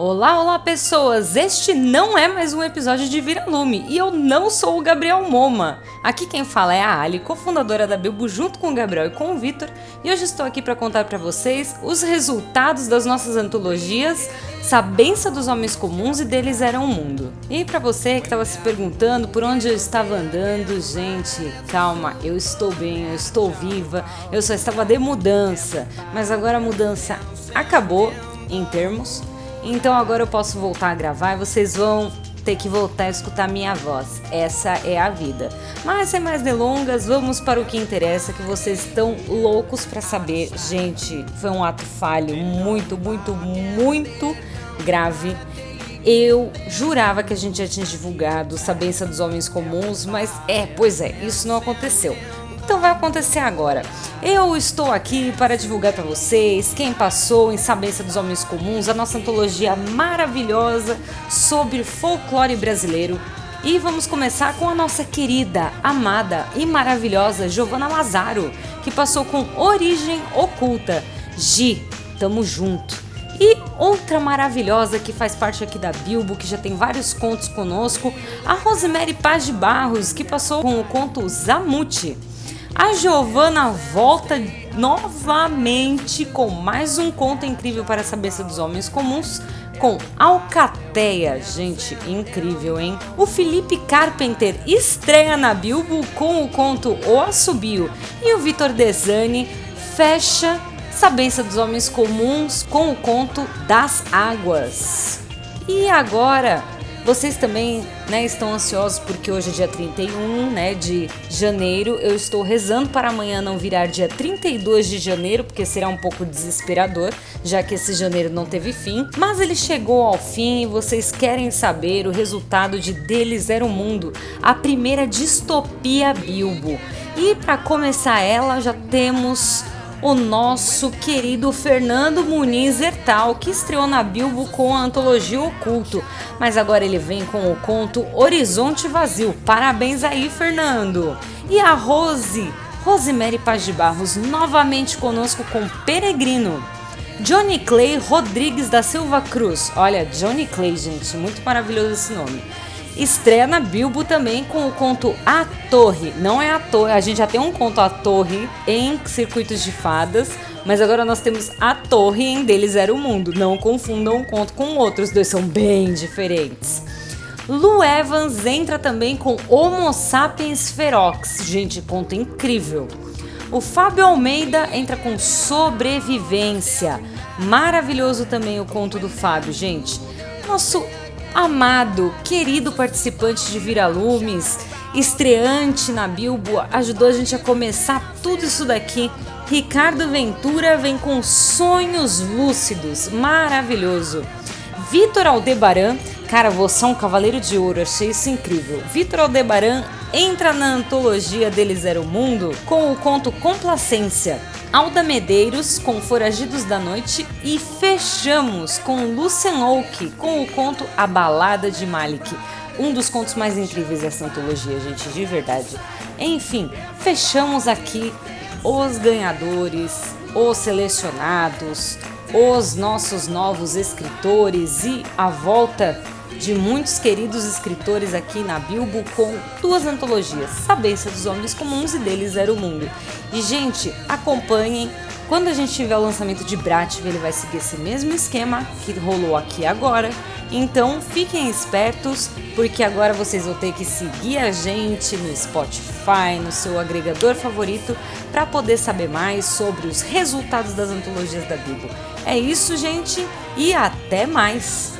Olá, olá pessoas! Este não é mais um episódio de Vira Lume e eu não sou o Gabriel Moma. Aqui quem fala é a Ali, cofundadora da Bilbo, junto com o Gabriel e com o Vitor, e hoje estou aqui para contar para vocês os resultados das nossas antologias Sabença dos Homens Comuns e Deles Era um Mundo. E para você que estava se perguntando por onde eu estava andando, gente, calma, eu estou bem, eu estou viva, eu só estava de mudança, mas agora a mudança acabou em termos então agora eu posso voltar a gravar e vocês vão ter que voltar a escutar minha voz. Essa é a vida. Mas sem mais delongas, vamos para o que interessa, que vocês estão loucos para saber. Gente, foi um ato falho muito, muito, muito grave. Eu jurava que a gente já tinha divulgado Sabença dos Homens Comuns, mas é, pois é, isso não aconteceu. Então vai acontecer agora. Eu estou aqui para divulgar para vocês quem passou em Sabença dos Homens Comuns, a nossa antologia maravilhosa sobre folclore brasileiro. E vamos começar com a nossa querida, amada e maravilhosa Giovanna Lazaro, que passou com Origem Oculta. Gi, tamo junto. E outra maravilhosa que faz parte aqui da Bilbo, que já tem vários contos conosco, a Rosemary Paz de Barros, que passou com o conto Zamute. A Giovanna volta novamente com mais um conto incrível para a cabeça dos homens comuns com Alcateia, gente, incrível, hein? O Felipe Carpenter estreia na Bilbo com o conto O Assobio e o Vitor Desani fecha Sabença dos Homens Comuns com o conto Das Águas. E agora, vocês também né, estão ansiosos porque hoje é dia 31 né, de janeiro. Eu estou rezando para amanhã não virar dia 32 de janeiro, porque será um pouco desesperador, já que esse janeiro não teve fim. Mas ele chegou ao fim e vocês querem saber o resultado de Deles Era o Mundo, a primeira distopia Bilbo. E para começar ela, já temos o nosso querido Fernando Muniz Hertal, que estreou na Bilbo com a antologia Oculto, mas agora ele vem com o conto Horizonte Vazio. Parabéns aí, Fernando! E a Rose, Rosemary Paz de Barros, novamente conosco com Peregrino. Johnny Clay Rodrigues da Silva Cruz. Olha, Johnny Clay, gente, muito maravilhoso esse nome estreia na Bilbo também com o conto A Torre. Não é a torre, a gente já tem um conto A Torre em Circuitos de Fadas, mas agora nós temos A Torre em Deles Era o Mundo. Não confundam um conto com o outro, os dois são bem diferentes. Lu Evans entra também com Homo Sapiens Ferox. Gente, conto incrível. O Fábio Almeida entra com Sobrevivência. Maravilhoso também o conto do Fábio, gente. Nosso amado, querido participante de Viralumes, estreante na Bilbo, ajudou a gente a começar tudo isso daqui. Ricardo Ventura vem com sonhos lúcidos, maravilhoso. Vitor Aldebaran, cara, você é um cavaleiro de ouro, achei isso incrível. Vitor Aldebaran entra na antologia Deles Era o Mundo com o conto Complacência. Alda Medeiros com Foragidos da Noite e fechamos com Lucian Oak com o conto A Balada de Malik. Um dos contos mais incríveis dessa antologia, gente, de verdade. Enfim, fechamos aqui os ganhadores, os selecionados, os nossos novos escritores e a volta de muitos queridos escritores aqui na Bilbo com duas antologias, Sabência dos Homens Comuns e deles era o Mundo. E gente, acompanhem. Quando a gente tiver o lançamento de Brativ, ele vai seguir esse mesmo esquema que rolou aqui agora. Então fiquem espertos, porque agora vocês vão ter que seguir a gente no Spotify, no seu agregador favorito, para poder saber mais sobre os resultados das antologias da Bilbo. É isso, gente, e até mais!